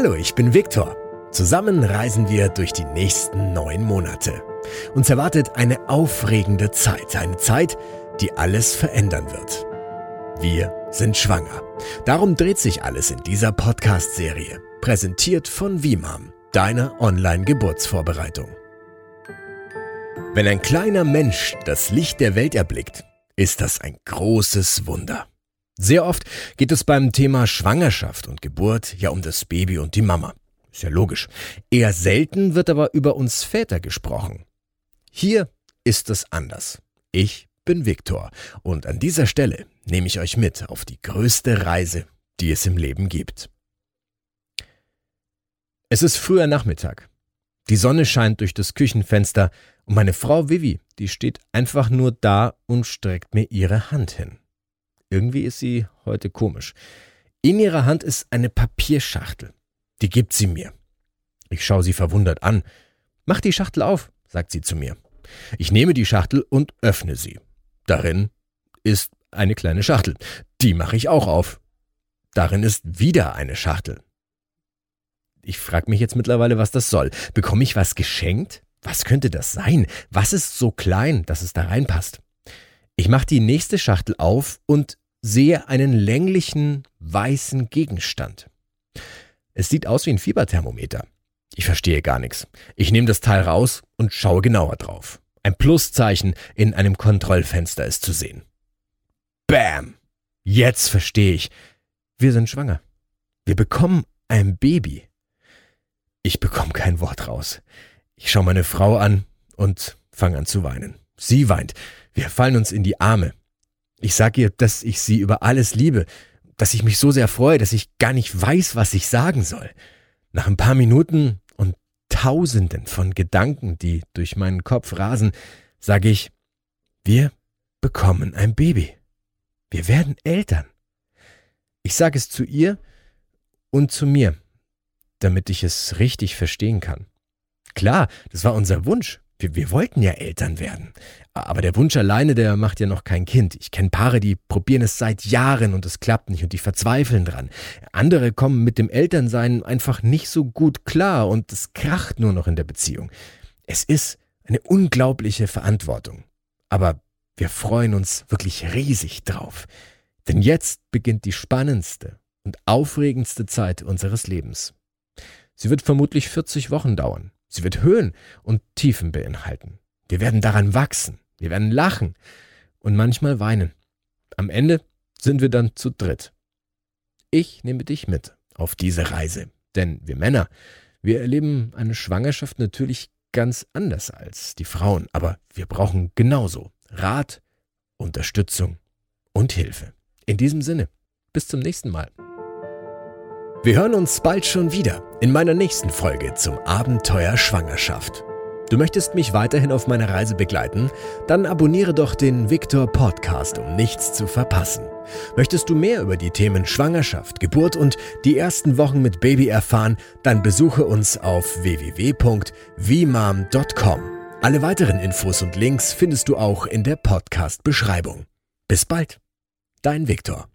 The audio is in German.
Hallo, ich bin Viktor. Zusammen reisen wir durch die nächsten neun Monate. Uns erwartet eine aufregende Zeit, eine Zeit, die alles verändern wird. Wir sind schwanger. Darum dreht sich alles in dieser Podcast-Serie, präsentiert von Vimam, deiner Online-Geburtsvorbereitung. Wenn ein kleiner Mensch das Licht der Welt erblickt, ist das ein großes Wunder. Sehr oft geht es beim Thema Schwangerschaft und Geburt ja um das Baby und die Mama. Ist ja logisch. Eher selten wird aber über uns Väter gesprochen. Hier ist es anders. Ich bin Viktor und an dieser Stelle nehme ich euch mit auf die größte Reise, die es im Leben gibt. Es ist früher Nachmittag. Die Sonne scheint durch das Küchenfenster und meine Frau Vivi, die steht einfach nur da und streckt mir ihre Hand hin. Irgendwie ist sie heute komisch. In ihrer Hand ist eine Papierschachtel. Die gibt sie mir. Ich schaue sie verwundert an. Mach die Schachtel auf, sagt sie zu mir. Ich nehme die Schachtel und öffne sie. Darin ist eine kleine Schachtel. Die mache ich auch auf. Darin ist wieder eine Schachtel. Ich frage mich jetzt mittlerweile, was das soll. Bekomme ich was geschenkt? Was könnte das sein? Was ist so klein, dass es da reinpasst? Ich mache die nächste Schachtel auf und sehe einen länglichen, weißen Gegenstand. Es sieht aus wie ein Fieberthermometer. Ich verstehe gar nichts. Ich nehme das Teil raus und schaue genauer drauf. Ein Pluszeichen in einem Kontrollfenster ist zu sehen. Bam! Jetzt verstehe ich. Wir sind schwanger. Wir bekommen ein Baby. Ich bekomme kein Wort raus. Ich schaue meine Frau an und fange an zu weinen. Sie weint. Wir fallen uns in die Arme. Ich sage ihr, dass ich sie über alles liebe, dass ich mich so sehr freue, dass ich gar nicht weiß, was ich sagen soll. Nach ein paar Minuten und Tausenden von Gedanken, die durch meinen Kopf rasen, sage ich, wir bekommen ein Baby. Wir werden Eltern. Ich sage es zu ihr und zu mir, damit ich es richtig verstehen kann. Klar, das war unser Wunsch. Wir, wir wollten ja Eltern werden. Aber der Wunsch alleine, der macht ja noch kein Kind. Ich kenne Paare, die probieren es seit Jahren und es klappt nicht und die verzweifeln dran. Andere kommen mit dem Elternsein einfach nicht so gut klar und es kracht nur noch in der Beziehung. Es ist eine unglaubliche Verantwortung. Aber wir freuen uns wirklich riesig drauf. Denn jetzt beginnt die spannendste und aufregendste Zeit unseres Lebens. Sie wird vermutlich 40 Wochen dauern. Sie wird Höhen und Tiefen beinhalten. Wir werden daran wachsen. Wir werden lachen und manchmal weinen. Am Ende sind wir dann zu dritt. Ich nehme dich mit auf diese Reise. Denn wir Männer, wir erleben eine Schwangerschaft natürlich ganz anders als die Frauen. Aber wir brauchen genauso Rat, Unterstützung und Hilfe. In diesem Sinne, bis zum nächsten Mal. Wir hören uns bald schon wieder in meiner nächsten Folge zum Abenteuer Schwangerschaft. Du möchtest mich weiterhin auf meiner Reise begleiten? Dann abonniere doch den Victor Podcast, um nichts zu verpassen. Möchtest du mehr über die Themen Schwangerschaft, Geburt und die ersten Wochen mit Baby erfahren? Dann besuche uns auf www.vmam.com. Alle weiteren Infos und Links findest du auch in der Podcast-Beschreibung. Bis bald, dein Victor.